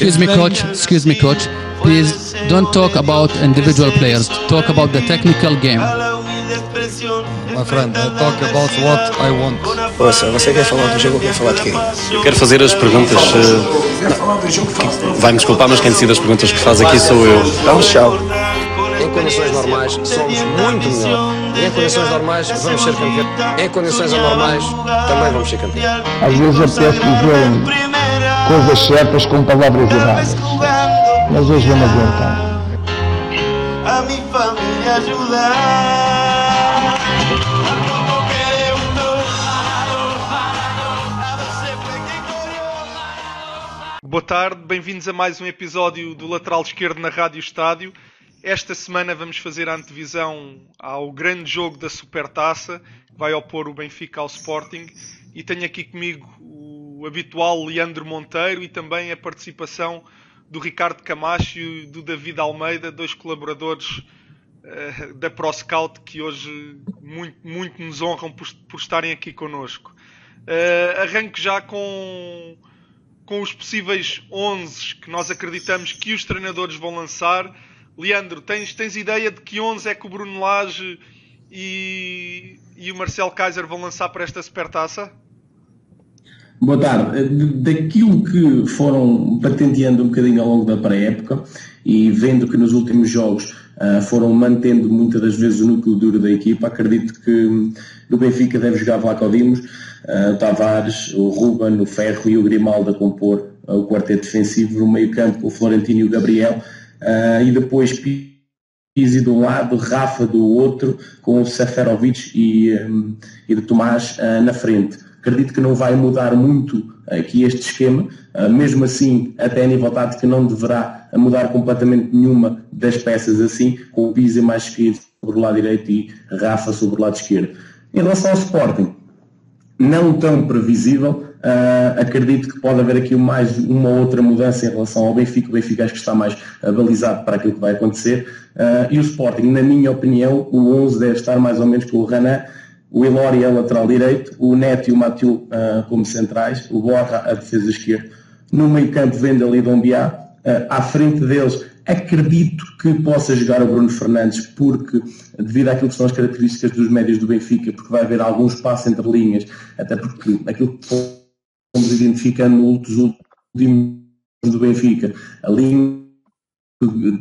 Excuse me, coach. Excuse me, coach. Please don't talk about individual players. Talk about the technical game. My friend, I talk about what I want. Ouça, você quer falar do jogo ou quer falar de quê? Eu quero fazer as perguntas. eh, Vai-me desculpar, mas quem decide as perguntas que faz aqui sou eu. Então, tchau. Em condições normais, somos muito melhor. Em condições normais, vamos ser campeões. Em condições anormais, também vamos ser campeões. Às vezes apetece dizer coisas certas com palavras erradas. Mas hoje vamos aguentar. a mi familia ayudar. Boa tarde, bem-vindos a mais um episódio do Lateral Esquerdo na Rádio Estádio. Esta semana vamos fazer a antevisão ao grande jogo da Supertaça, que vai opor o Benfica ao Sporting. E tenho aqui comigo o habitual Leandro Monteiro e também a participação do Ricardo Camacho e do David Almeida, dois colaboradores eh, da ProScout que hoje muito, muito nos honram por, por estarem aqui connosco. Eh, arranco já com com os possíveis 11 que nós acreditamos que os treinadores vão lançar. Leandro, tens, tens ideia de que 11 é que o Bruno Lage e, e o Marcelo Kaiser vão lançar para esta supertaça? Boa tarde. Daquilo que foram patenteando um bocadinho ao longo da pré-época e vendo que nos últimos jogos uh, foram mantendo muitas das vezes o núcleo duro da equipa, acredito que no Benfica deve jogar Vlaco Dimos, uh, Tavares, o Ruben, o Ferro e o Grimaldo a compor uh, o quarteto defensivo, no meio campo o Florentino e o Gabriel, e depois Pizzi de um lado, Rafa do outro, com o Seferovic e, um, e de Tomás na frente acredito que não vai mudar muito aqui este esquema, mesmo assim, até a nível tático não deverá mudar completamente nenhuma das peças assim, com o Pisa mais esquerdo sobre o lado direito e Rafa sobre o lado esquerdo. Em relação ao Sporting, não tão previsível, uh, acredito que pode haver aqui mais uma outra mudança em relação ao Benfica, o Benfica acho que está mais uh, balizado para aquilo que vai acontecer, uh, e o Sporting, na minha opinião, o 11 deve estar mais ou menos com o Renan, o Ilori é lateral direito, o Neto e o Matiu uh, como centrais, o Borra a defesa esquerda. No meio campo vende ali Dombiá, à frente deles acredito que possa jogar o Bruno Fernandes porque devido àquilo que são as características dos médios do Benfica, porque vai haver algum espaço entre linhas, até porque aquilo que fomos identificando nos últimos do Benfica, a linha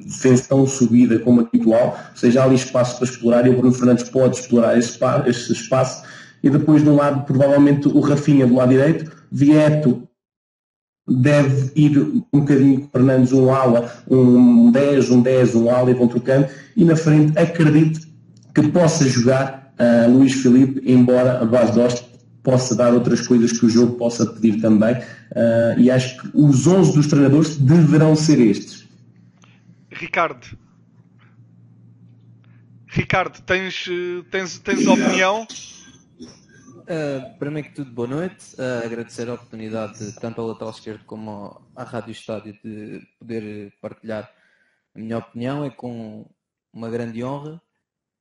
defesa tão subida como habitual, ou seja, há ali espaço para explorar e o Bruno Fernandes pode explorar esse, esse espaço. E depois de um lado provavelmente o Rafinha do lado direito, Vieto deve ir um bocadinho com um ala, um 10, um 10, um ala e vão trocando e na frente acredito que possa jogar uh, Luís Filipe, embora a base Dost possa dar outras coisas que o jogo possa pedir também uh, e acho que os 11 dos treinadores deverão ser estes Ricardo. Ricardo, tens, tens, tens opinião? Uh, primeiro que tudo, boa noite. Uh, agradecer a oportunidade, de, tanto ao lateral esquerdo como à Rádio Estádio, de poder partilhar a minha opinião. É com uma grande honra.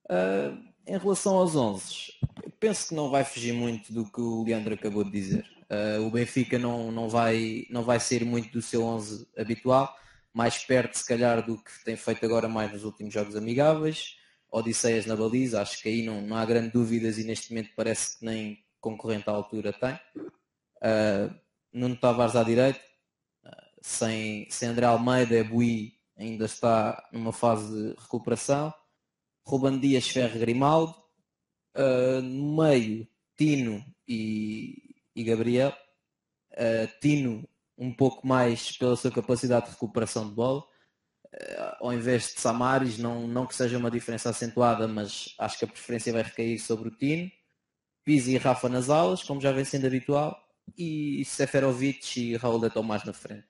Uh, em relação aos 11, penso que não vai fugir muito do que o Leandro acabou de dizer. o Benfica não, não, vai, não vai ser muito do seu 11 habitual mais perto, se calhar, do que tem feito agora mais nos últimos jogos amigáveis. Odisseias na baliza, acho que aí não, não há grande dúvidas e neste momento parece que nem concorrente à altura tem. Uh, Nuno Tavares à direita, uh, sem, sem André Almeida, Bui ainda está numa fase de recuperação. Ruban Dias, Ferre Grimaldo. Uh, no meio, Tino e, e Gabriel. Tino um pouco mais pela sua capacidade de recuperação de bola. Uh, ao invés de Samaris, não, não que seja uma diferença acentuada, mas acho que a preferência vai recair sobre o Tino. Pizzi e Rafa nas alas, como já vem sendo habitual, e Seferovic e Raul de Tomás na frente.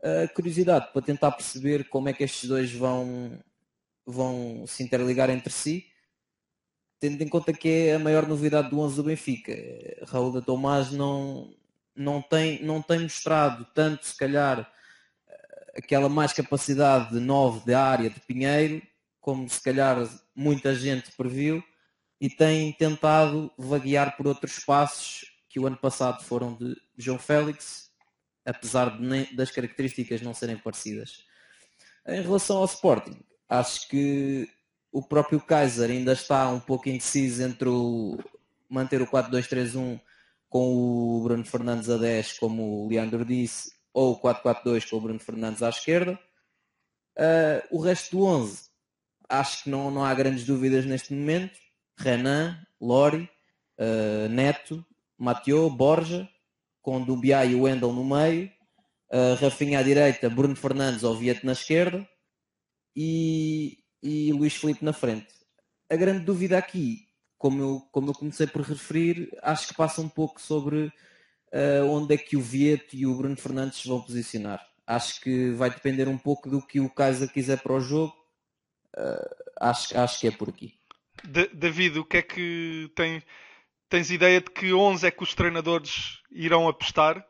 Uh, curiosidade para tentar perceber como é que estes dois vão, vão se interligar entre si, tendo em conta que é a maior novidade do 11 do Benfica. Raul de Tomás não, não tem, não tem mostrado tanto, se calhar, aquela mais capacidade de 9 de área de Pinheiro, como se calhar muita gente previu, e tem tentado vaguear por outros espaços que o ano passado foram de João Félix apesar de, das características não serem parecidas. Em relação ao Sporting, acho que o próprio Kaiser ainda está um pouco indeciso entre o manter o 4-2-3-1 com o Bruno Fernandes a 10, como o Leandro disse, ou o 4-4-2 com o Bruno Fernandes à esquerda. Uh, o resto do 11, acho que não, não há grandes dúvidas neste momento. Renan, Lori, uh, Neto, Mateo, Borja, com Dubiá e Wendel no meio, uh, Rafinha à direita, Bruno Fernandes ou Viete na esquerda e, e Luís Felipe na frente. A grande dúvida aqui, como eu, como eu comecei por referir, acho que passa um pouco sobre uh, onde é que o Vieto e o Bruno Fernandes se vão posicionar. Acho que vai depender um pouco do que o Kaiser quiser para o jogo. Uh, acho, acho que é por aqui. David, o que é que tem, tens ideia de que 11 é que os treinadores irão apostar?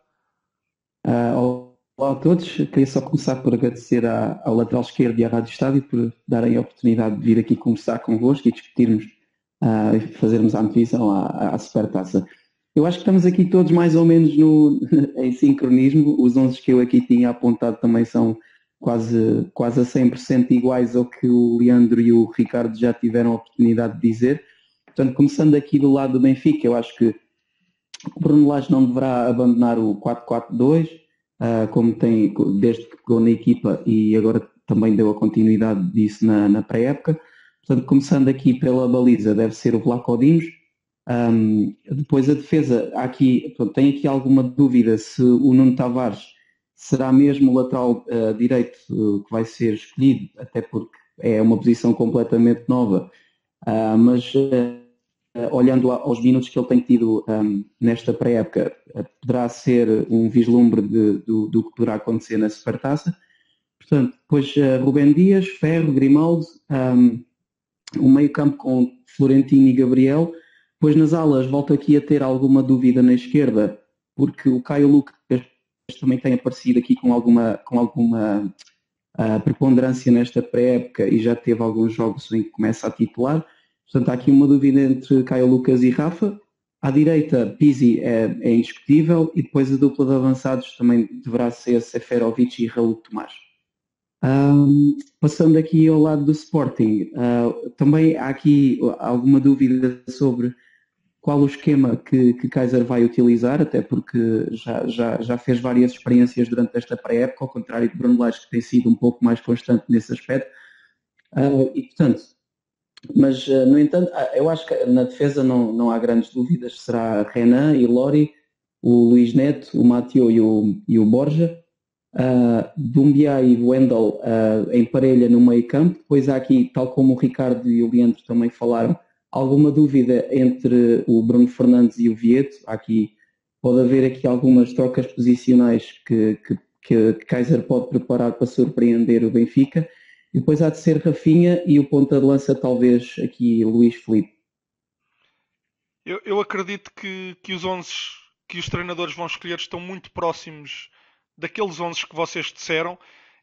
Uh, olá a todos, queria só começar por agradecer à, ao lateral esquerdo e à Rádio Estádio por darem a oportunidade de vir aqui conversar convosco e discutirmos uh, e fazermos a antevisão à, à Supertaça. Eu acho que estamos aqui todos mais ou menos no, em sincronismo. Os 11 que eu aqui tinha apontado também são quase, quase a 100% iguais ao que o Leandro e o Ricardo já tiveram a oportunidade de dizer. Portanto, começando aqui do lado do Benfica, eu acho que o Bruno Lage não deverá abandonar o 4-4-2, uh, ah, como tem desde que pegou na equipa e agora também deu a continuidade disso na, na pré-época. Portanto, começando aqui pela baliza, deve ser o Vlaco um, depois a defesa, aqui, tem aqui alguma dúvida se o Nuno Tavares será mesmo o lateral uh, direito uh, que vai ser escolhido, até porque é uma posição completamente nova, uh, mas olhando aos minutos que ele tem tido um, nesta pré-época, poderá ser um vislumbre de, do, do, que poderá acontecer na Supertaça. Portanto, depois Rubem Dias, Ferro, Grimaldo, um, o meio campo com Florentino e Gabriel, Pois nas alas volto aqui a ter alguma dúvida na esquerda, porque o Caio Lucas também tem aparecido aqui com alguma, com alguma uh, preponderância nesta pré-época e já teve alguns jogos em que começa a titular. Portanto, há aqui uma dúvida entre Caio Lucas e Rafa. À direita, Pizzi é, é indiscutível e depois a dupla de avançados também deverá ser Seferovic e Raul Tomás. Um, passando aqui ao lado do Sporting, uh, também há aqui alguma dúvida sobre qual o esquema que, que Kaiser vai utilizar, até porque já, já, já fez várias experiências durante esta pré-época, ao contrário de Bruno Lage, que tem sido um pouco mais constante nesse aspecto. Uh, e, portanto, mas, uh, no entanto, uh, eu acho que na defesa não, não há grandes dúvidas. Será Renan e Lori, o Luís Neto, o Mateo e o, e o Borja. Uh, Dumbia e Wendel uh, em parelha no meio campo. Depois há aqui, tal como o Ricardo e o Leandro também falaram, alguma dúvida entre o Bruno Fernandes e o Vieto. Aqui pode haver aqui algumas trocas posicionais que, que, que Kaiser pode preparar para surpreender o Benfica. E depois há de ser Rafinha e o ponta de lança talvez aqui Luís Felipe. Eu, eu acredito que, que os 11 que os treinadores vão escolher estão muito próximos daqueles 11 que vocês disseram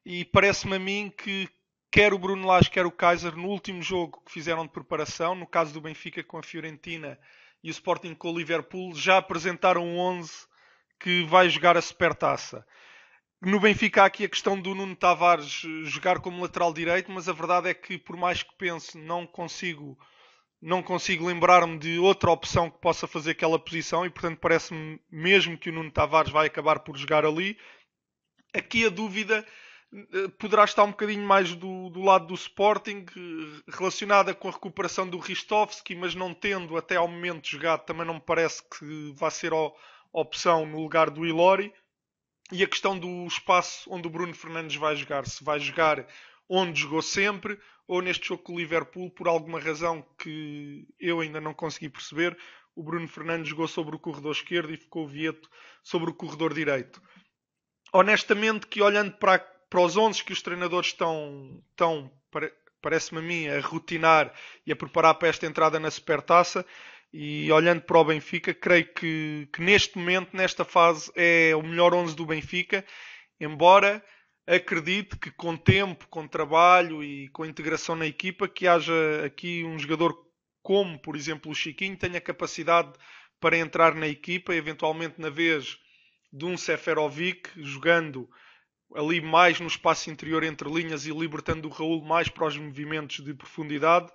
e parece-me a mim que quer o Bruno Lage, quer o Kaiser, no último jogo que fizeram de preparação, no caso do Benfica com a Fiorentina e o Sporting com o Liverpool, já apresentaram um 11 que vai jogar a Supertaça. No Benfica há aqui a questão do Nuno Tavares jogar como lateral direito, mas a verdade é que por mais que pense, não consigo não consigo lembrar-me de outra opção que possa fazer aquela posição e portanto parece-me mesmo que o Nuno Tavares vai acabar por jogar ali. Aqui a dúvida poderá estar um bocadinho mais do, do, lado do Sporting, relacionada com a recuperação do Ristovski, mas não tendo até ao momento jogado, também não me parece que vá ser a opção no lugar do Ilori. E a questão do espaço onde o Bruno Fernandes vai jogar, se vai jogar onde jogou sempre, ou neste jogo com o Liverpool, por alguma razão que eu ainda não consegui perceber, o Bruno Fernandes jogou sobre o corredor esquerdo e ficou o Vieto sobre o corredor direito. Honestamente, que olhando para para os 11 que os treinadores estão, estão parece-me a mim, a rotinar e a preparar para esta entrada na Supertaça. E olhando para o Benfica, creio que, que neste momento, nesta fase, é o melhor 11 do Benfica. Embora acredite que com tempo, com trabalho e com integração na equipa, que haja aqui um jogador como, por exemplo, o Chiquinho, tenha capacidade para entrar na equipa, eventualmente na vez de um Seferovic jogando ali mais no espaço interior entre linhas e libertando o Raul mais para os movimentos de profundidade.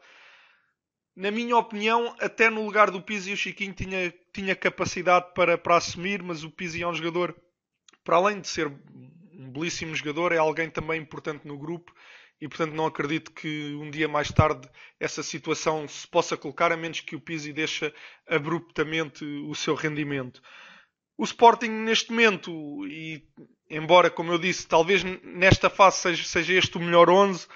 Na minha opinião, até no lugar do Pizzi, o Chiquinho tinha, tinha capacidade para, para assumir, mas o Pizzi é um jogador, para além de ser um belíssimo jogador, é alguém também importante no grupo e, portanto, não acredito que um dia mais tarde essa situação se possa colocar, a menos que o Pizzi deixe abruptamente o seu rendimento. O Sporting, neste momento, e embora, como eu disse, talvez nesta fase seja, seja este o melhor 11,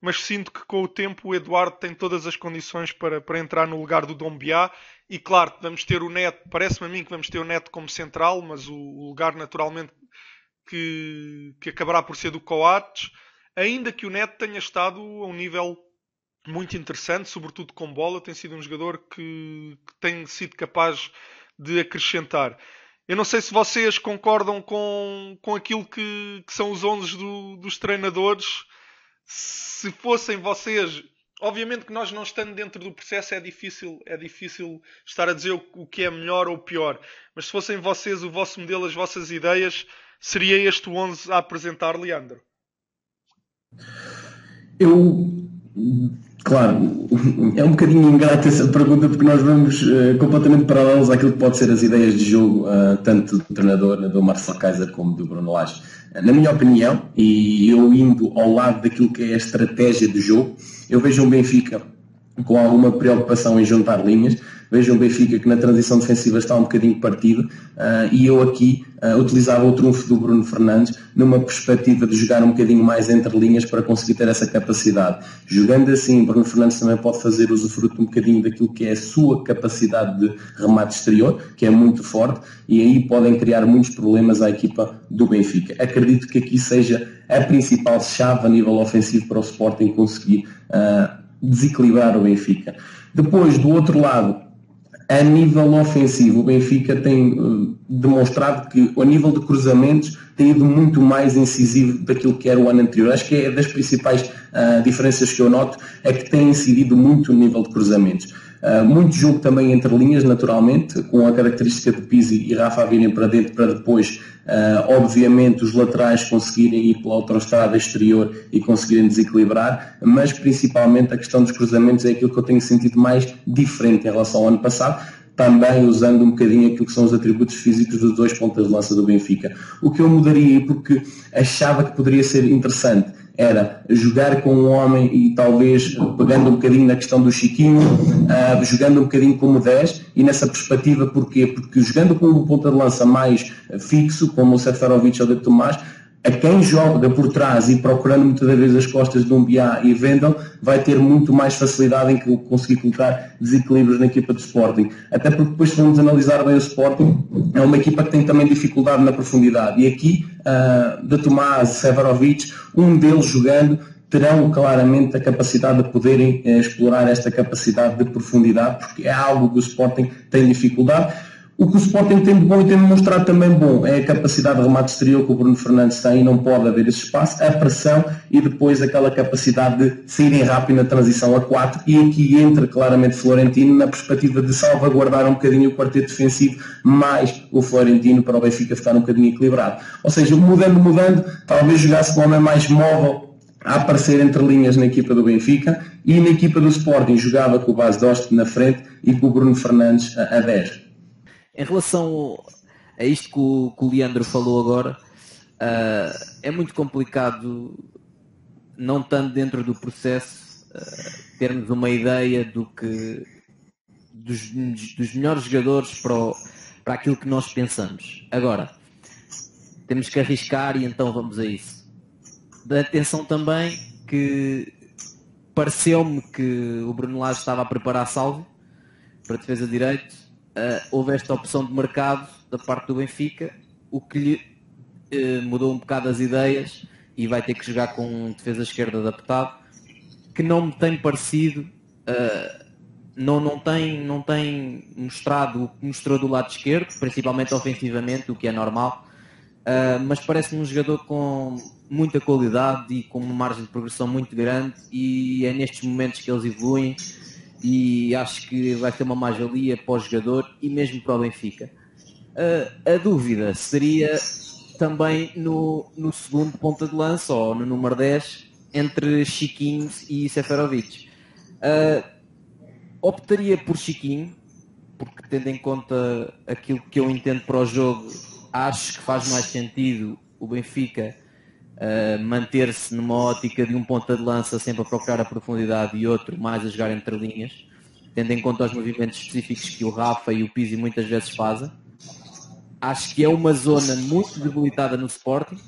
mas sinto que com o tempo o Eduardo tem todas as condições para, para entrar no lugar do Dombiá. E claro, vamos ter o Neto, parece-me a mim que vamos ter o Neto como central, mas o, o lugar naturalmente que, que acabará por ser do Coates. Ainda que o Neto tenha estado a um nível muito interessante, sobretudo com bola, tem sido um jogador que, que tem sido capaz de acrescentar. Eu não sei se vocês concordam com, com aquilo que, que são os 11 do, dos treinadores. Se fossem vocês, obviamente que nós não estando dentro do processo é difícil, é difícil estar a dizer o, que é melhor ou pior. Mas se fossem vocês, o vosso modelo, as vossas ideias, seria este 11 a apresentar, Leandro? Eu Claro, é um bocadinho ingrata essa pergunta porque nós vamos uh, completamente paralelos àquilo que pode ser as ideias de jogo, uh, tanto do treinador, do Marcelo Kaiser, como do Bruno Lage. Uh, na minha opinião, e eu indo ao lado daquilo que é a estratégia de jogo, eu vejo um Benfica com alguma preocupação em juntar linhas, Vejam o Benfica que na transição defensiva está um bocadinho partido uh, e eu aqui uh, utilizava o trunfo do Bruno Fernandes numa perspectiva de jogar um bocadinho mais entre linhas para conseguir ter essa capacidade. Jogando assim, Bruno Fernandes também pode fazer usufruto um bocadinho daquilo que é a sua capacidade de remate exterior, que é muito forte, e aí podem criar muitos problemas à equipa do Benfica. Acredito que aqui seja a principal chave a nível ofensivo para o Sporting conseguir uh, desequilibrar o Benfica. Depois, do outro lado, a nível ofensivo, o Benfica tem uh, demonstrado que, a nível de cruzamentos, tem ido muito mais incisivo daquilo que era o ano anterior. Acho que é das principais uh, diferenças que eu noto, é que tem incidido muito no nível de cruzamentos. Uh, muito jogo também entre linhas, naturalmente, com a característica de Pizzi e Rafa virem para dentro para depois, uh, obviamente, os laterais conseguirem ir pela autostrada exterior e conseguirem desequilibrar, mas principalmente a questão dos cruzamentos é aquilo que eu tenho sentido mais diferente em relação ao ano passado, também usando um bocadinho aquilo que são os atributos físicos dos dois pontas de lança do Benfica. O que eu mudaria, porque achava que poderia ser interessante, era jogar com um homem e talvez pegando um bocadinho na questão do Chiquinho, uh, jogando um bocadinho como 10 e nessa perspectiva porquê? Porque jogando com um ponta de lança mais fixo, como o Seferovic ou o de Tomás, a quem joga por trás e procurando muitas vezes as costas de um Biá e Vendel, vai ter muito mais facilidade em conseguir colocar desequilíbrios na equipa do Sporting. Até porque depois se vamos analisar bem o Sporting, é uma equipa que tem também dificuldade na profundidade. E aqui, uh, de Tomás, Severovic, um deles jogando, terão claramente a capacidade de poderem uh, explorar esta capacidade de profundidade, porque é algo que o Sporting tem dificuldade. O que o Sporting tem de bom e tem demonstrado também bom é a capacidade de remate exterior que o Bruno Fernandes tem e não pode haver esse espaço, a pressão e depois aquela capacidade de saírem rápido na transição a 4 e aqui entra claramente Florentino na perspectiva de salvaguardar um bocadinho o quarteto defensivo mais o Florentino para o Benfica ficar um bocadinho equilibrado. Ou seja, mudando, mudando, talvez jogasse com um homem mais móvel a aparecer entre linhas na equipa do Benfica e na equipa do Sporting jogava com o Bas Dost na frente e com o Bruno Fernandes a 10. Em relação a isto que o, que o Leandro falou agora, uh, é muito complicado, não estando dentro do processo, uh, termos uma ideia do que dos, dos melhores jogadores para, o, para aquilo que nós pensamos. Agora, temos que arriscar e então vamos a isso. Dá atenção também que pareceu-me que o Bruno Lage estava a preparar salvo para defesa de direito uh, houve esta opção de mercado da parte do Benfica, o que lhe uh, mudou um bocado as ideias e vai ter que jogar com um defesa esquerda adaptado, que não me tem parecido, uh, não, não, tem, não tem mostrado o que mostrou do lado esquerdo, principalmente ofensivamente, o que é normal, mas parece-me um jogador com muita qualidade e com uma margem de progressão muito grande e é nestes momentos que eles evoluem e acho que vai ser uma mais-valia para o jogador e mesmo para o Benfica. Uh, a dúvida seria também no, no segundo ponta de lança, ou no número 10, entre Chiquinho e Seferovic. Uh, optaria por Chiquinho, porque tendo em conta aquilo que eu entendo para o jogo, acho que faz mais sentido o Benfica uh, manter-se numa ótica de um ponta de lança sempre a procurar a profundidade e outro mais a jogar entre linhas, tendo em conta os movimentos específicos que o Rafa e o Pizzi muitas vezes fazem. Acho que é uma zona muito debilitada no Sporting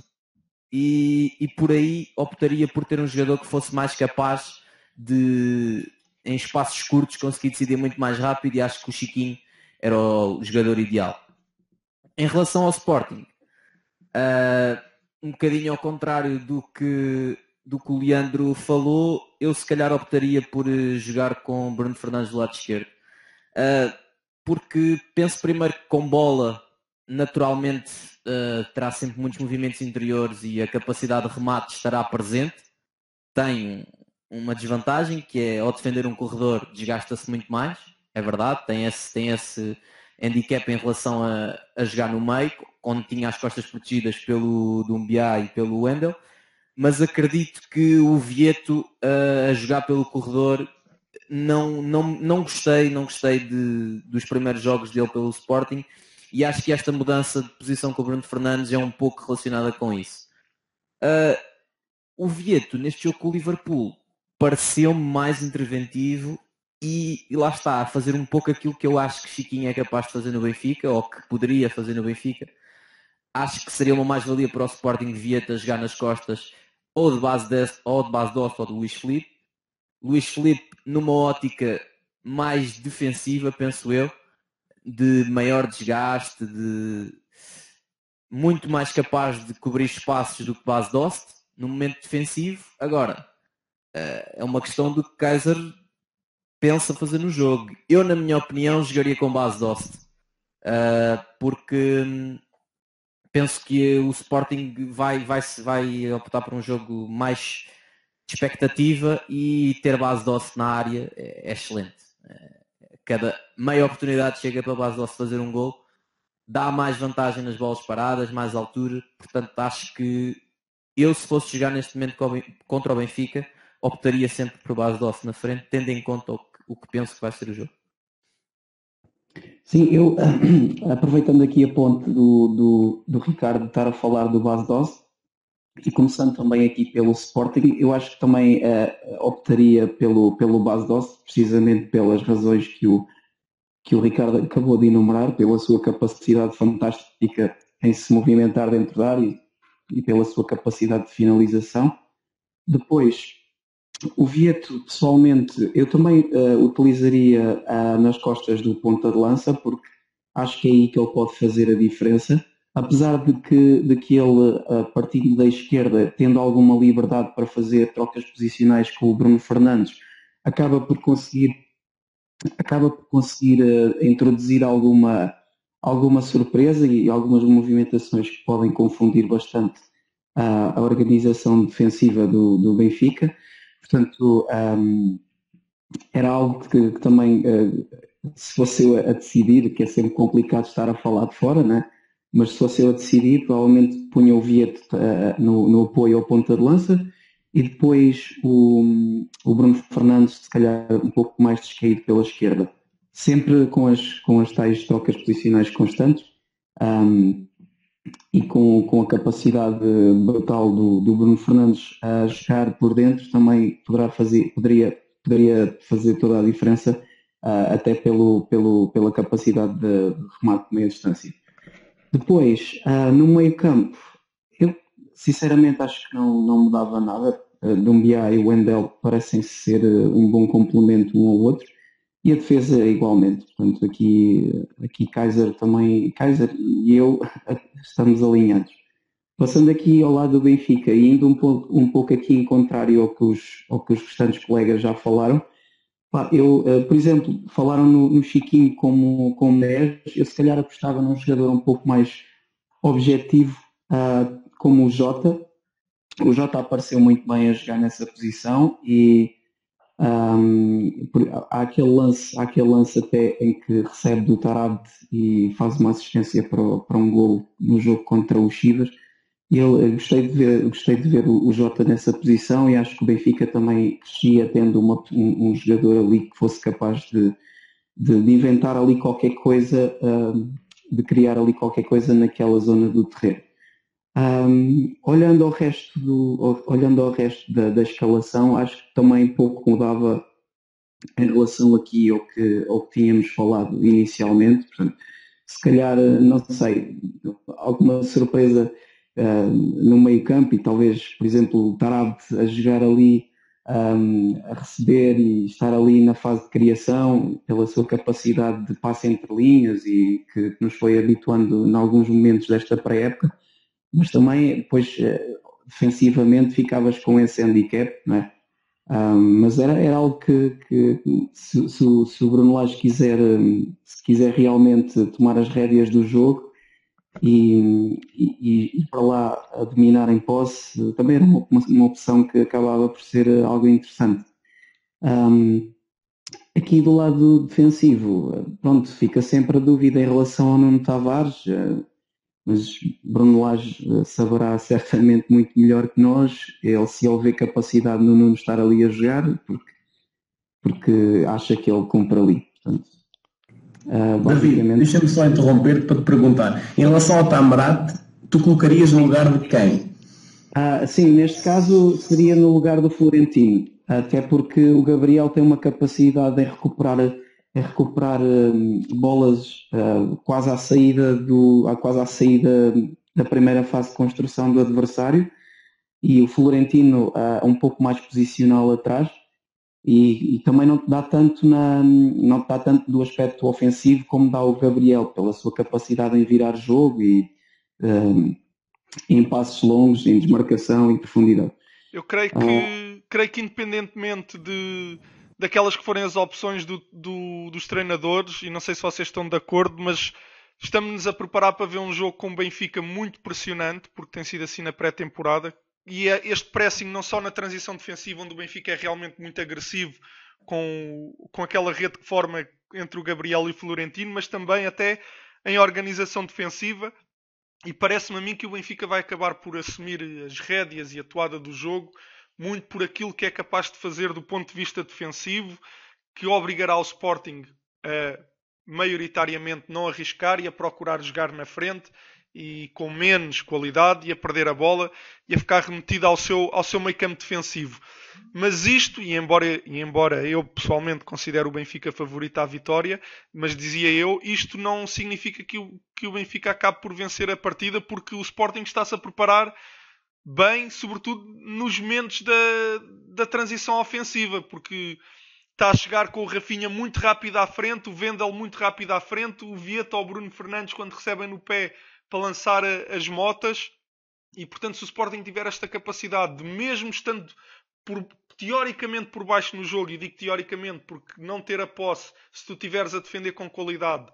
e, e por aí optaria por ter um jogador que fosse mais capaz de, em espaços curtos, conseguir decidir muito mais rápido e acho que o Chiquinho era o jogador ideal. Em relação ao Sporting, uh, um bocadinho ao contrário do que, do que o Leandro falou, eu se calhar optaria por eh, jogar com Bruno Fernandes do lado esquerdo. Uh, porque penso primeiro que com bola naturalmente uh, terá sempre muitos movimentos interiores e a capacidade de remate estará presente. Tem uma desvantagem que é ao defender um corredor desgasta-se muito mais, é verdade, tem esse, tem esse handicap em relação a, a jogar no meio, onde tinha as costas protegidas pelo Dumbia e pelo Wendel, mas acredito que o Vieto uh, a jogar pelo corredor não, não, não gostei, não gostei de, dos primeiros jogos dele pelo Sporting e acho que esta mudança de posição com o Bruno Fernandes é um pouco relacionada com isso. Uh, o Vieto, neste jogo com o Liverpool, pareceu-me mais interventivo e, e, lá está, a fazer um pouco aquilo que eu acho que Chiquinho é capaz de fazer no Benfica, ou que poderia fazer no Benfica. Acho que seria uma mais-valia para o Sporting Vieto jogar nas costas ou de base de, ou de base de Osto ou de Luís Felipe. Luís Felipe numa ótica mais defensiva, penso eu, de maior desgaste, de muito mais capaz de cobrir espaços do que base Dost no momento defensivo. Agora, eh, é uma questão do que Kaiser pensa fazer no jogo. Eu, na minha opinião, jogaria com base Dost, eh, porque hum, penso que o Sporting vai, vai, vai optar por um jogo mais de expectativa e ter base Dost na área é, é excelente. Eh, cada meia oportunidade chega para a base de fazer um gol, dá mais vantagem nas bolas paradas, mais altura, portanto acho que eu se fosse jogar neste momento contra o Benfica, optaria sempre por base de na frente, tendo em conta o que, o que penso que vai ser o jogo. Sim, eu aproveitando aqui a ponte do, do, do Ricardo estar a falar do base dose, e começando também aqui pelo Sporting, eu acho que também uh, optaria pelo, pelo base dose, precisamente pelas razões que o, que o Ricardo acabou de enumerar, pela sua capacidade fantástica em se movimentar dentro da área e pela sua capacidade de finalização. Depois, o Vieto, pessoalmente, eu também uh, utilizaria uh, nas costas do ponta de lança, porque acho que é aí que ele pode fazer a diferença apesar de que, de que ele, partindo da esquerda, tendo alguma liberdade para fazer trocas posicionais com o Bruno Fernandes, acaba por conseguir, acaba por conseguir introduzir alguma, alguma surpresa e algumas movimentações que podem confundir bastante a organização defensiva do, do Benfica. Portanto, um, era algo que, que também, uh, se fosse eu a decidir, que é sempre complicado estar a falar de fora, né? mas se fosse eu a decidir, provavelmente punha o Viet uh, no, no, apoio ao ponta de lança e depois o, o Bruno Fernandes, se calhar um pouco mais descaído pela esquerda. Sempre com as, com as tais trocas posicionais constantes um, e com, com a capacidade brutal do, do Bruno Fernandes a jogar por dentro, também poderá fazer, poderia, poderia fazer toda a diferença, uh, até pelo, pelo, pela capacidade de remate de meia distância. Depois, uh, no meio campo, eu sinceramente acho que não, não mudava nada. Uh, Dumbia e Wendell parecem ser um bom complemento um ao outro. E a defesa igualmente. Portanto, aqui, aqui Kaiser também, Kaiser e eu estamos alinhados. Passando aqui ao lado do Benfica e indo um pouco, um pouco aqui em contrário ao que, os, ao que os restantes colegas já falaram, eu, uh, por exemplo, falaram no, no, Chiquinho como, como 10, eu se calhar apostava num jogador um pouco mais objetivo, uh, como o Jota. O Jota apareceu muito bem a jogar nessa posição e, Um, há, aquele lance, há aquele lance até em que recebe do Tarab e faz uma assistência para, para um gol no jogo contra o Chivas. E eu, gostei de ver, gostei de ver o, o, Jota nessa posição e acho que o Benfica também crescia tendo uma, um, um, jogador ali que fosse capaz de, de, de inventar ali qualquer coisa, de criar ali qualquer coisa naquela zona do terreno. Um, olhando ao resto, do, olhando ao resto da, da, escalação, acho que também pouco mudava em relação aqui ao que, ao que tínhamos falado inicialmente. Portanto, se calhar, não sei, alguma surpresa uh, no meio campo e talvez, por exemplo, o Tarab a jogar ali, um, a receber e estar ali na fase de criação pela sua capacidade de passe entre linhas e que nos foi habituando em alguns momentos desta pré-época mas também depois eh, defensivamente ficavas com esse handicap, não é? Um, mas era, era algo que, que se, se, se, o Bruno Lage quiser, se quiser realmente tomar as rédeas do jogo e, e, e para lá a dominar em posse, também era uma, uma, opção que acabava por ser algo interessante. Um, aqui do lado defensivo, pronto, fica sempre a dúvida em relação ao Nuno Tavares. Mas Bruno Lage eh, saberá certamente muito melhor que nós. Ele, se ele vê capacidade no Nuno estar ali a jogar, porque, porque acha que ele cumpre ali. Portanto, uh, David, deixa-me só interromper para te perguntar. Em relação ao Tamarat, tu colocarias no lugar de quem? Ah, sim, neste caso seria no lugar do Florentino, até porque o Gabriel tem uma capacidade em recuperar é recuperar uh, bolas uh, quase à saída do quase à saída da primeira fase de construção do adversário. E o Florentino uh, um pouco mais posicional atrás. E, e, também não te dá tanto na não dá tanto do aspecto ofensivo como dá o Gabriel pela sua capacidade em virar jogo e em passos longos em desmarcação em profundidade. Eu creio que creio que independentemente de daquelas que forem as opções do, do, dos treinadores, e não sei se vocês estão de acordo, mas estamos-nos a preparar para ver um jogo com o Benfica muito pressionante, porque tem sido assim na pré-temporada. E é este pressing, não só na transição defensiva, onde o Benfica é realmente muito agressivo com, com aquela rede que forma entre o Gabriel e o Florentino, mas também até em organização defensiva. E parece-me a mim que o Benfica vai acabar por assumir as rédeas e a toada do jogo muito por aquilo que é capaz de fazer do ponto de vista defensivo, que obrigará o Sporting a maioritariamente não arriscar e a procurar jogar na frente e com menos qualidade e a perder a bola e a ficar remetido ao seu, ao seu meio campo defensivo. Mas isto, e embora, e embora eu pessoalmente considero o Benfica favorito à vitória, mas dizia eu, isto não significa que o, que o Benfica acabe por vencer a partida porque o Sporting está-se a preparar bem, sobretudo nos momentos da, da transição ofensiva, porque está a chegar com o Rafinha muito rápido à frente, o Vendel muito rápido à frente, o Vieta ou o Bruno Fernandes quando recebem no pé para lançar a, as motas. E portanto, se o Sporting tiver esta capacidade de, mesmo estando por, teoricamente por baixo no jogo, e digo teoricamente porque não ter a posse, se tu tiveres a defender com qualidade,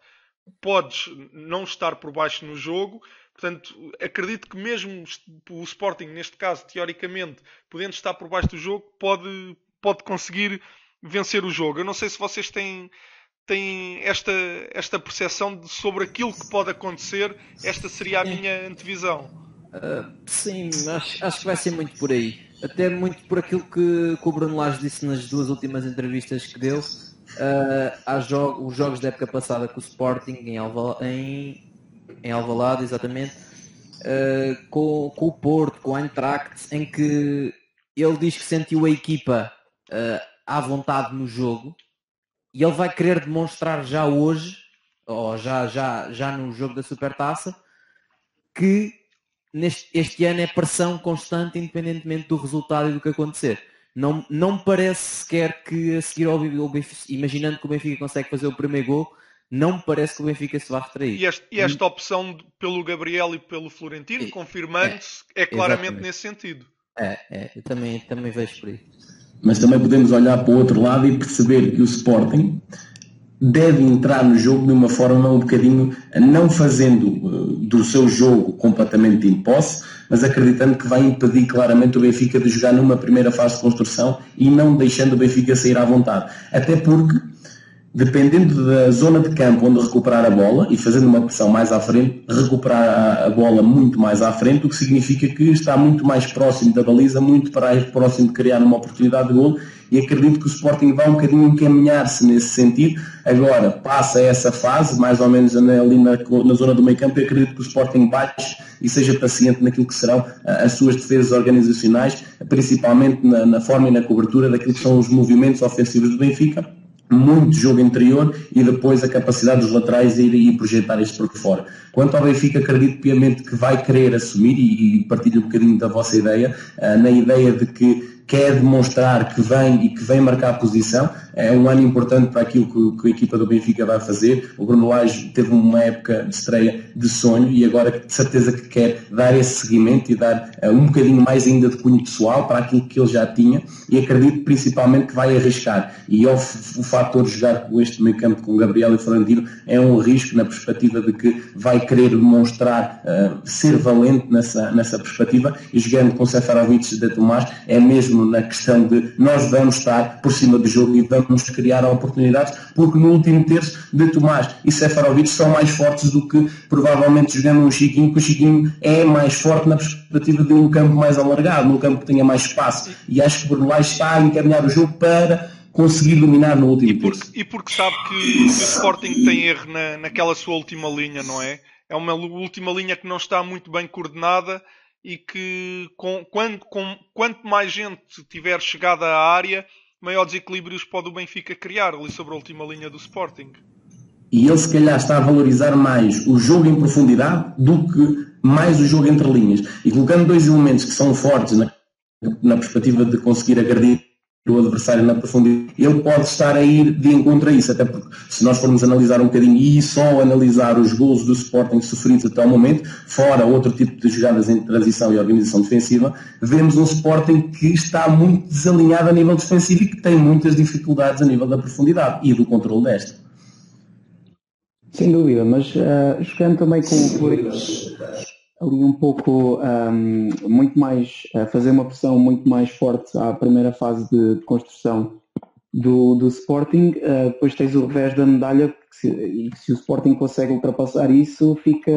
podes não estar por baixo no jogo. Portanto, acredito que mesmo o Sporting, neste caso, teoricamente, podendo estar por baixo do jogo, pode, pode conseguir vencer o jogo. Eu não sei se vocês têm, têm esta, esta percepção sobre aquilo que pode acontecer. Esta seria a minha antevisão. Uh, sim, acho, acho que vai ser muito por aí. Até muito por aquilo que, que o Bruno Lage disse nas duas últimas entrevistas que deu. Uh, há jo os jogos da época passada com o Sporting em, Alva em em Alvalade, exatamente, uh, com, com o Porto, com o Eintracht, em que ele diz que sentiu a equipa uh, à vontade no jogo e ele vai querer demonstrar já hoje, ou já, já, já no jogo da Supertaça, que neste, este ano é pressão constante, independentemente do resultado e do que acontecer. Não, não parece sequer que a seguir ao Benfica, imaginando que o Benfica consegue fazer o primeiro gol, não me parece que o Benfica se vá retrair. E, este, e esta opção pelo Gabriel e pelo Florentino, confirmando-se, é, é, claramente exatamente. nesse sentido. É, é, eu também, também vejo por aí. Mas também podemos olhar para o outro lado e perceber que o Sporting deve entrar no jogo de uma forma um bocadinho, não fazendo uh, do seu jogo completamente de imposse, mas acreditando que vai impedir claramente o Benfica de jogar numa primeira fase de construção e não deixando o Benfica sair à vontade. Até porque dependendo da zona de campo onde recuperar a bola e fazendo uma pressão mais à frente, recuperar a bola muito mais à frente, o que significa que está muito mais próximo da baliza, muito próximo de criar uma oportunidade de gol e acredito que o Sporting vai um bocadinho encaminhar-se nesse sentido. Agora, passa essa fase, mais ou menos ali na, na zona do meio campo, e acredito que o Sporting baixe e seja paciente naquilo que serão as suas defesas organizacionais, principalmente na, na forma e na cobertura daquilo que são os movimentos ofensivos do Benfica muito jogo interior e depois a capacidade dos laterais de ir e projetar isto por fora. Quanto ao Benfica, acredito piamente que vai querer assumir, e, e partilho um bocadinho da vossa ideia, uh, na ideia de que quer demonstrar que vem e que vem marcar posição. É um ano importante para aquilo que, que a equipa do Benfica vai fazer. O Bruno Lage teve uma época de estreia de sonho e agora de certeza que quer dar esse seguimento e dar uh, um bocadinho mais ainda de cunho pessoal para aquilo que ele já tinha e acredito principalmente que vai arriscar. E o, o fator de jogar com este meio campo com Gabriel e Florentino é um risco na perspectiva de que vai querer demonstrar uh, ser valente nessa, nessa perspectiva e jogando com Seferovic de Tomás é mesmo mesmo na questão de nós vamos estar por cima do jogo e vamos criar oportunidades, porque no último terço de Tomás e Sefarovic são mais fortes do que provavelmente jogando um Chiquinho, que o Chiquinho é mais forte na perspectiva de um campo mais alargado, num campo que tenha mais espaço. E acho que Bruno Lage está a encaminhar o jogo para conseguir dominar no último e porque, e porque sabe que, que, o Sporting tem erro na, naquela sua última linha, não é? É uma última linha que não está muito bem coordenada e que com, quando, com, quanto mais gente tiver chegada à área, maior desequilíbrios pode o Benfica criar ali sobre a última linha do Sporting. E ele se calhar está a valorizar mais o jogo em profundidade do que mais o jogo entre linhas. E colocando dois elementos que são fortes na, na perspectiva de conseguir agredir o adversário na profundidade, ele pode estar a ir de encontro a isso, até porque se nós formos analisar um bocadinho e só analisar os gols do Sporting sofridos até o momento, fora outro tipo de jogadas em transição e organização defensiva, vemos um Sporting que está muito desalinhado a nível defensivo e que tem muitas dificuldades a nível da profundidade e do controle desta. Sem dúvida, mas uh, jogando também com o ali um pouco um, muito mais a fazer uma pressão muito mais forte à primeira fase de, de construção do, do Sporting, uh, depois tens o revés da medalha que se, e se o Sporting consegue ultrapassar isso fica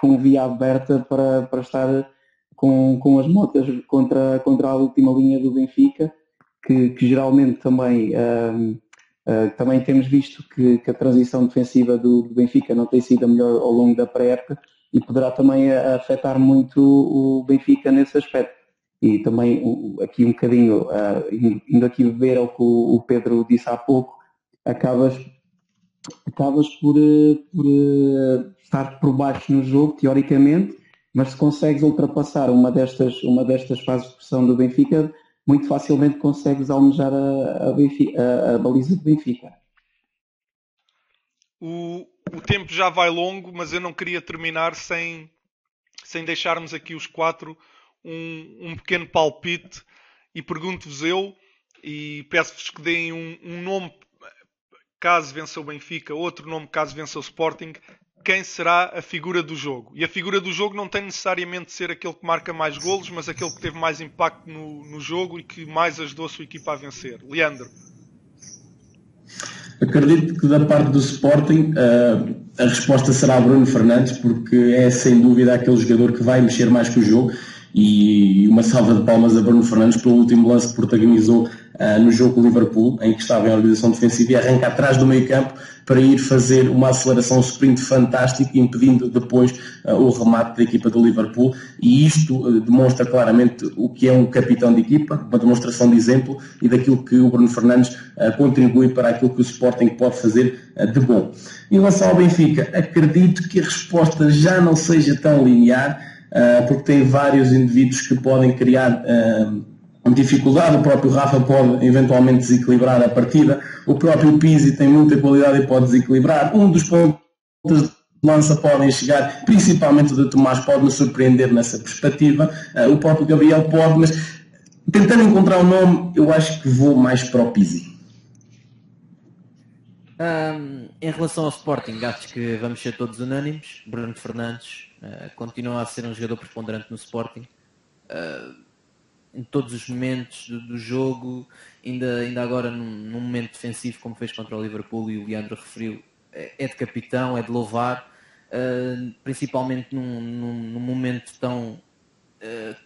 com via aberta para, para estar com, com as motas contra, contra a última linha do Benfica que, que geralmente também um, uh, também temos visto que, que, a transição defensiva do, do Benfica não tem sido a melhor ao longo da pré-época e poderá também afetar muito o Benfica nesse aspecto. E também aqui um bocadinho, indo aqui ver o que o Pedro disse há pouco, acabas, acabas por, por estar por baixo no jogo, teoricamente, mas se consegues ultrapassar uma destas, uma destas fases de pressão do Benfica, muito facilmente consegues almejar a, a, Benfica, a, a baliza do Benfica. O, o tempo já vai longo, mas eu não queria terminar sem, sem deixarmos aqui os quatro um, um pequeno palpite e pergunto-vos eu e peço-vos que deem um, um, nome caso vença o Benfica, outro nome caso vença o Sporting, quem será a figura do jogo. E a figura do jogo não tem necessariamente de ser aquele que marca mais golos, mas aquele que teve mais impacto no, no jogo e que mais ajudou a sua equipa a vencer. Leandro. Acredito que da parte do Sporting uh, a resposta será Bruno Fernandes, porque é sem dúvida aquele jogador que vai mexer mais com o jogo. E uma salva de palmas a Bruno Fernandes pelo último lance que protagonizou uh, no jogo com o Liverpool, em que estava em organização defensiva e arranca atrás do meio campo para ir fazer uma aceleração sprint fantástica, impedindo depois uh, o remate da equipa do Liverpool. E isto uh, demonstra claramente o que é um capitão de equipa, uma demonstração de exemplo e daquilo que o Bruno Fernandes contribui para aquilo que o Sporting pode fazer de bom. Em relação ao Benfica, acredito que a resposta já não seja tão linear uh, porque tem vários indivíduos que podem criar uh, dificuldade. O próprio Rafa pode eventualmente desequilibrar a partida, o próprio Pizzi tem muita qualidade e pode desequilibrar. Um dos pontos de lança podem chegar, principalmente o de Tomás pode nos surpreender nessa perspectiva, uh, o próprio Gabriel pode, mas tentando encontrar um nome, eu acho que vou mais para o Pizzi. Um, em relação ao Sporting, acho que vamos ser todos unânimes. Bruno Fernandes, Uh, continua a ser um jogador preponderante no Sporting. Uh, em todos os momentos do, do, jogo, ainda, ainda agora num, num, momento defensivo como fez contra o Liverpool e o Leandro referiu, é, é de capitão, é de louvar, uh, principalmente num, num, num, momento tão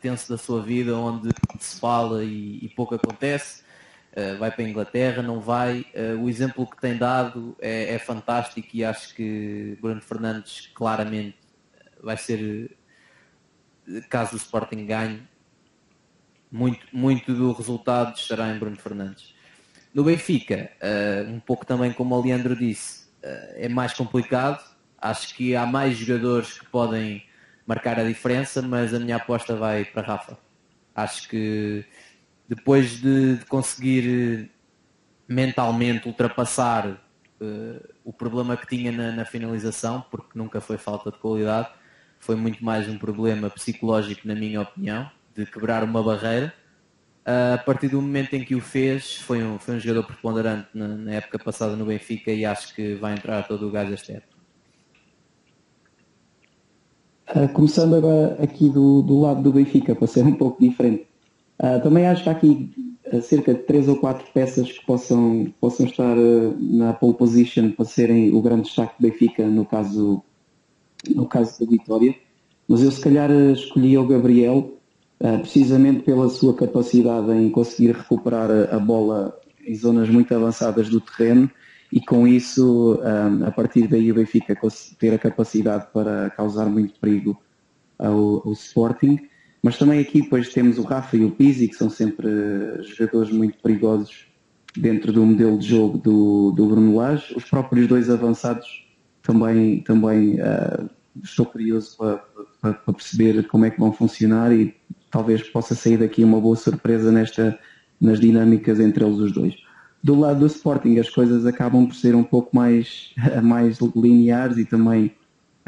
tenso da sua vida, onde se fala e, e pouco acontece. Uh, vai para a Inglaterra, não vai. Uh, o exemplo que tem dado é, é, fantástico e acho que Bruno Fernandes claramente vai ser, caso o Sporting ganhe, muito, muito do resultado estará em Bruno Fernandes. No Benfica, uh, um pouco também como o Leandro disse, é mais complicado. Acho que há mais jogadores que podem marcar a diferença, mas a minha aposta vai para Rafa. Acho que depois de, de conseguir eh, mentalmente ultrapassar uh, o problema que tinha na, na, finalização, porque nunca foi falta de qualidade, foi muito mais um problema psicológico, na minha opinião, de quebrar uma barreira. Uh, a partir do momento em que o fez, foi um, foi um jogador preponderante na, na época passada no Benfica e acho que vai entrar todo o gás desta época. Uh, começando agora aqui do, do lado do Benfica, para ser um pouco diferente. Uh, também acho que há aqui cerca de três ou quatro peças que possam, possam estar na pole position para serem o grande destaque do Benfica no caso, no caso da vitória. Mas eu se calhar escolhi o Gabriel precisamente pela sua capacidade em conseguir recuperar a, bola em zonas muito avançadas do terreno e com isso, a partir daí o Benfica ter a capacidade para causar muito perigo ao, ao Sporting. Mas também aqui depois temos o Rafa e o Pizzi, que são sempre jogadores muito perigosos dentro do modelo de jogo do, do Bruno Lage. Os próprios dois avançados também, também uh, estou curioso para, para, para, perceber como é que vão funcionar e talvez possa sair daqui uma boa surpresa nesta, nas dinâmicas entre eles os dois. Do lado do Sporting as coisas acabam por ser um pouco mais, mais lineares e também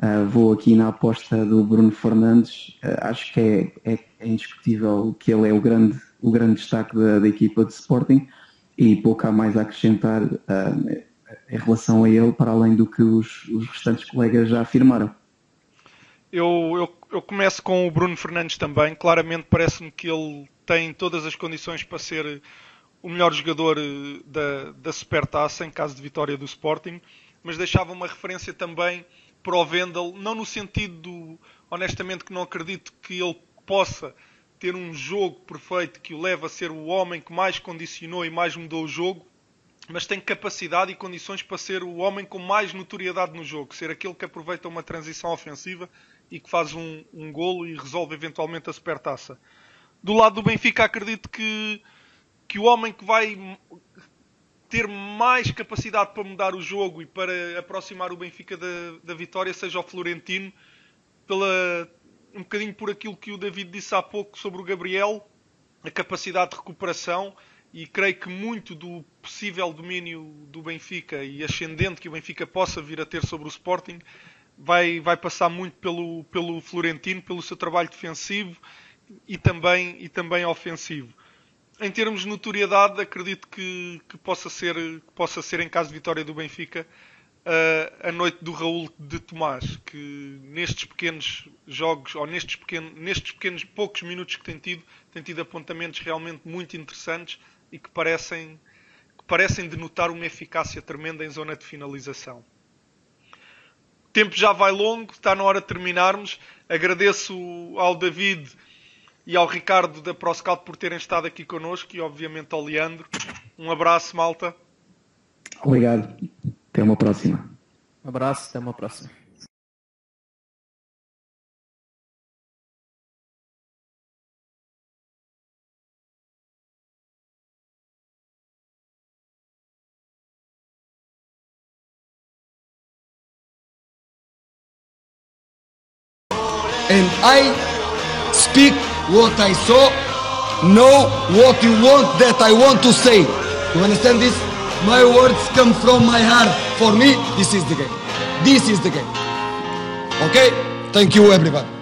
Uh, vou aqui na aposta do Bruno Fernandes. Uh, acho que é, é, é, indiscutível que ele é o grande, o grande destaque da, da equipa de Sporting e pouco há mais a acrescentar uh, em relação a ele, para além do que os, os restantes colegas já afirmaram. Eu, eu, eu, começo com o Bruno Fernandes também. Claramente parece-me que ele tem todas as condições para ser o melhor jogador da, da Supertaça em caso de vitória do Sporting, mas deixava uma referência também para o Vendel, não no sentido do, honestamente que não acredito que ele possa ter um jogo perfeito que o leve a ser o homem que mais condicionou e mais mudou o jogo, mas tem capacidade e condições para ser o homem com mais notoriedade no jogo, ser aquele que aproveita uma transição ofensiva e que faz um, um golo e resolve eventualmente a supertaça. Do lado do Benfica acredito que, que o homem que vai ter mais capacidade para mudar o jogo e para aproximar o Benfica da, da vitória seja o Florentino, pela, um bocadinho por aquilo que o David disse há pouco sobre o Gabriel, a capacidade de recuperação e creio que muito do possível domínio do Benfica e ascendente que o Benfica possa vir a ter sobre o Sporting vai, vai passar muito pelo, pelo Florentino, pelo seu trabalho defensivo e também, e também ofensivo em termos de notoriedade, acredito que, que, possa, ser, que possa ser, em caso de vitória do Benfica, uh, a noite do Raul de Tomás, que nestes pequenos jogos, ou nestes pequenos, nestes pequenos poucos minutos que tem tido, tem tido apontamentos realmente muito interessantes e que parecem, que parecem denotar uma eficácia tremenda em zona de finalização. O tempo já vai longo, está na hora de terminarmos. Agradeço ao David e ao Ricardo da ProScout por terem estado aqui connosco e obviamente ao Leandro. Um abraço, malta. Obrigado. Até uma próxima. Um abraço, até uma próxima. I speak what I saw, know what you want that I want to say. You understand this? My words come from my heart. For me, this is the game. This is the game. Okay? Thank you, everybody.